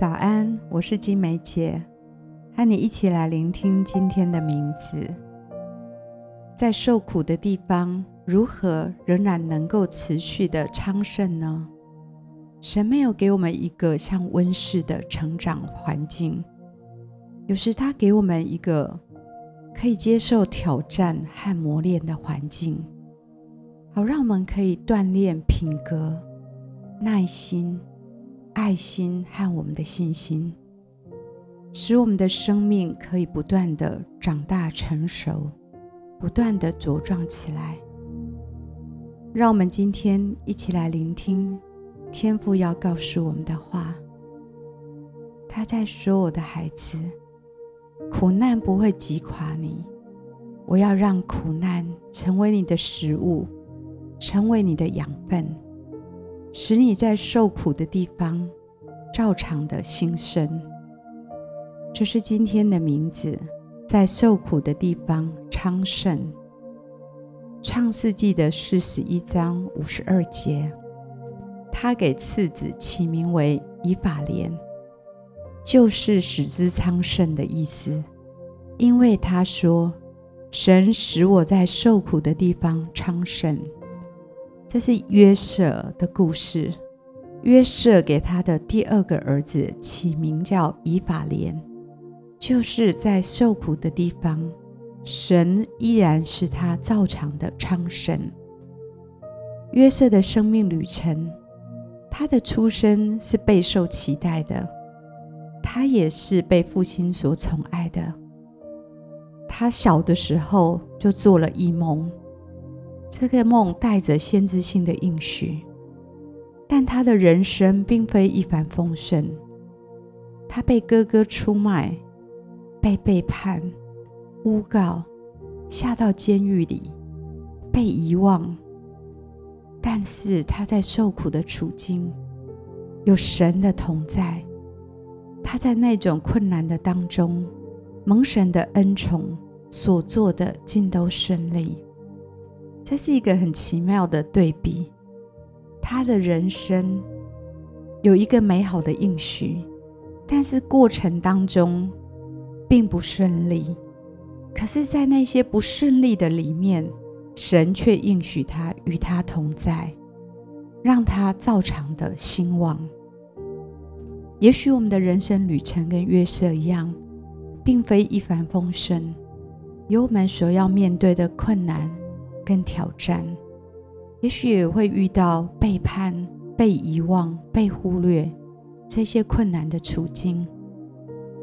早安，我是金梅姐，和你一起来聆听今天的名字。在受苦的地方，如何仍然能够持续的昌盛呢？神没有给我们一个像温室的成长环境，有时他给我们一个可以接受挑战和磨练的环境，好让我们可以锻炼品格、耐心。爱心和我们的信心，使我们的生命可以不断的长大成熟，不断的茁壮起来。让我们今天一起来聆听天父要告诉我们的话。他在说：“我的孩子，苦难不会击垮你，我要让苦难成为你的食物，成为你的养分。”使你在受苦的地方照常的兴盛，这是今天的名字，在受苦的地方昌盛。创世纪的四十一章五十二节，他给次子起名为以法莲，就是使之昌盛的意思，因为他说：“神使我在受苦的地方昌盛。”这是约瑟的故事。约瑟给他的第二个儿子起名叫以法莲，就是在受苦的地方，神依然是他照常的昌盛。约瑟的生命旅程，他的出生是备受期待的，他也是被父亲所宠爱的。他小的时候就做了一梦。这个梦带着先知性的应许，但他的人生并非一帆风顺。他被哥哥出卖，被背叛、诬告，下到监狱里，被遗忘。但是他在受苦的处境，有神的同在。他在那种困难的当中，蒙神的恩宠，所做的尽都顺利。这是一个很奇妙的对比，他的人生有一个美好的应许，但是过程当中并不顺利。可是，在那些不顺利的里面，神却应许他与他同在，让他照常的兴旺。也许我们的人生旅程跟约瑟一样，并非一帆风顺，有我们所要面对的困难。跟挑战，也许也会遇到背叛、被遗忘、被忽略这些困难的处境。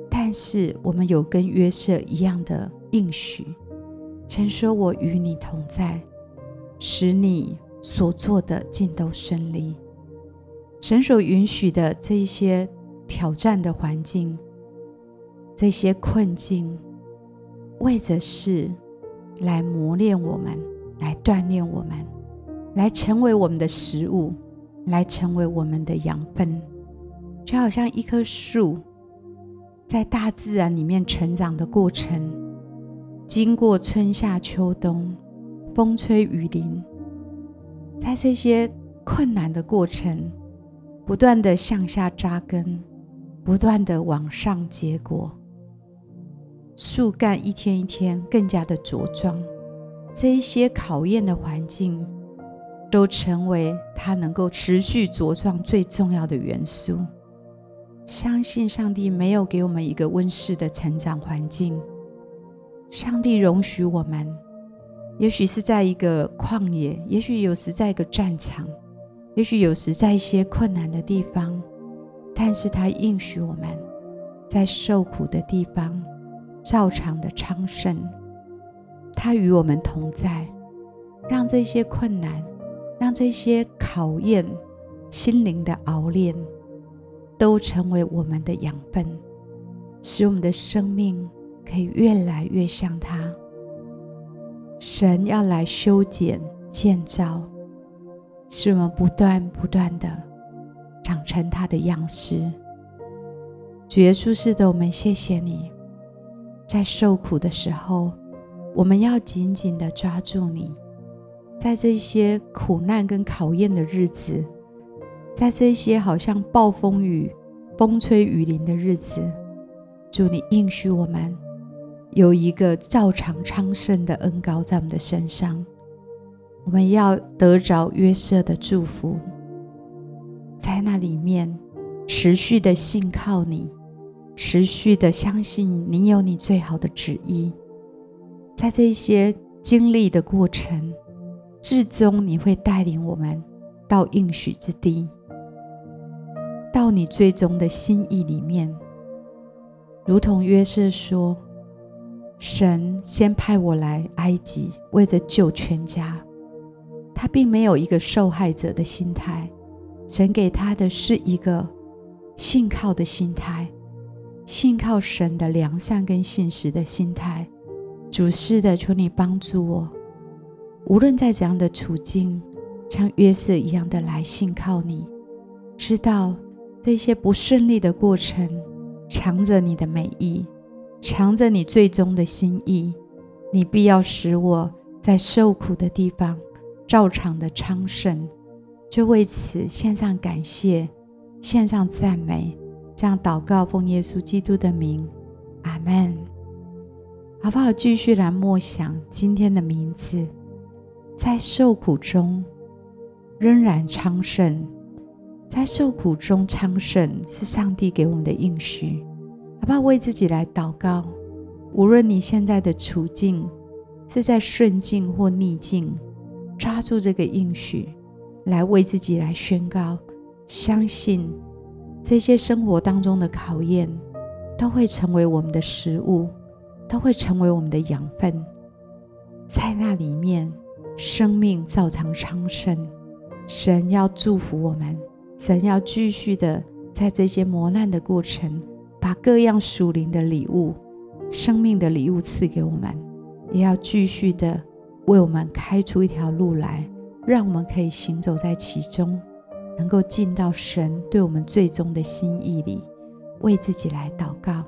但是我们有跟约瑟一样的应许，神说：“我与你同在，使你所做的尽都顺利。”神所允许的这一些挑战的环境、这些困境，为的是来磨练我们。来锻炼我们，来成为我们的食物，来成为我们的养分，就好像一棵树在大自然里面成长的过程，经过春夏秋冬、风吹雨淋，在这些困难的过程，不断的向下扎根，不断的往上结果，树干一天一天更加的茁壮。这一些考验的环境，都成为他能够持续茁壮最重要的元素。相信上帝没有给我们一个温室的成长环境，上帝容许我们，也许是在一个旷野，也许有时在一个战场，也许有时在一些困难的地方，但是他应许我们，在受苦的地方，照常的昌盛。他与我们同在，让这些困难，让这些考验，心灵的熬炼，都成为我们的养分，使我们的生命可以越来越像他。神要来修剪、建造，使我们不断不断的长成他的样式。主耶稣是的，我们谢谢你，在受苦的时候。我们要紧紧地抓住你，在这些苦难跟考验的日子，在这些好像暴风雨风吹雨淋的日子，祝你应许我们有一个照常昌盛的恩膏在我们的身上，我们要得着约瑟的祝福，在那里面持续的信靠你，持续的相信你有你最好的旨意，在这些经历的过程，至终你会带领我们到应许之地。到你最终的心意里面，如同约瑟说：“神先派我来埃及，为着救全家。”他并没有一个受害者的心态，神给他的是一个信靠的心态，信靠神的良善跟信实的心态。主是的，求你帮助我，无论在怎样的处境，像约瑟一样的来信靠你，知道。这些不顺利的过程，藏着你的美意，藏着你最终的心意。你必要使我在受苦的地方照常的昌盛，就为此献上感谢，献上赞美，这样祷告，奉耶稣基督的名，阿门。好不好？继续来默想今天的名字，在受苦中仍然昌盛。在受苦中昌盛，是上帝给我们的应许，好不好？为自己来祷告。无论你现在的处境是在顺境或逆境，抓住这个应许，来为自己来宣告，相信这些生活当中的考验都会成为我们的食物，都会成为我们的养分，在那里面，生命照常昌盛。神要祝福我们。神要继续的在这些磨难的过程，把各样属灵的礼物、生命的礼物赐给我们，也要继续的为我们开出一条路来，让我们可以行走在其中，能够进到神对我们最终的心意里，为自己来祷告。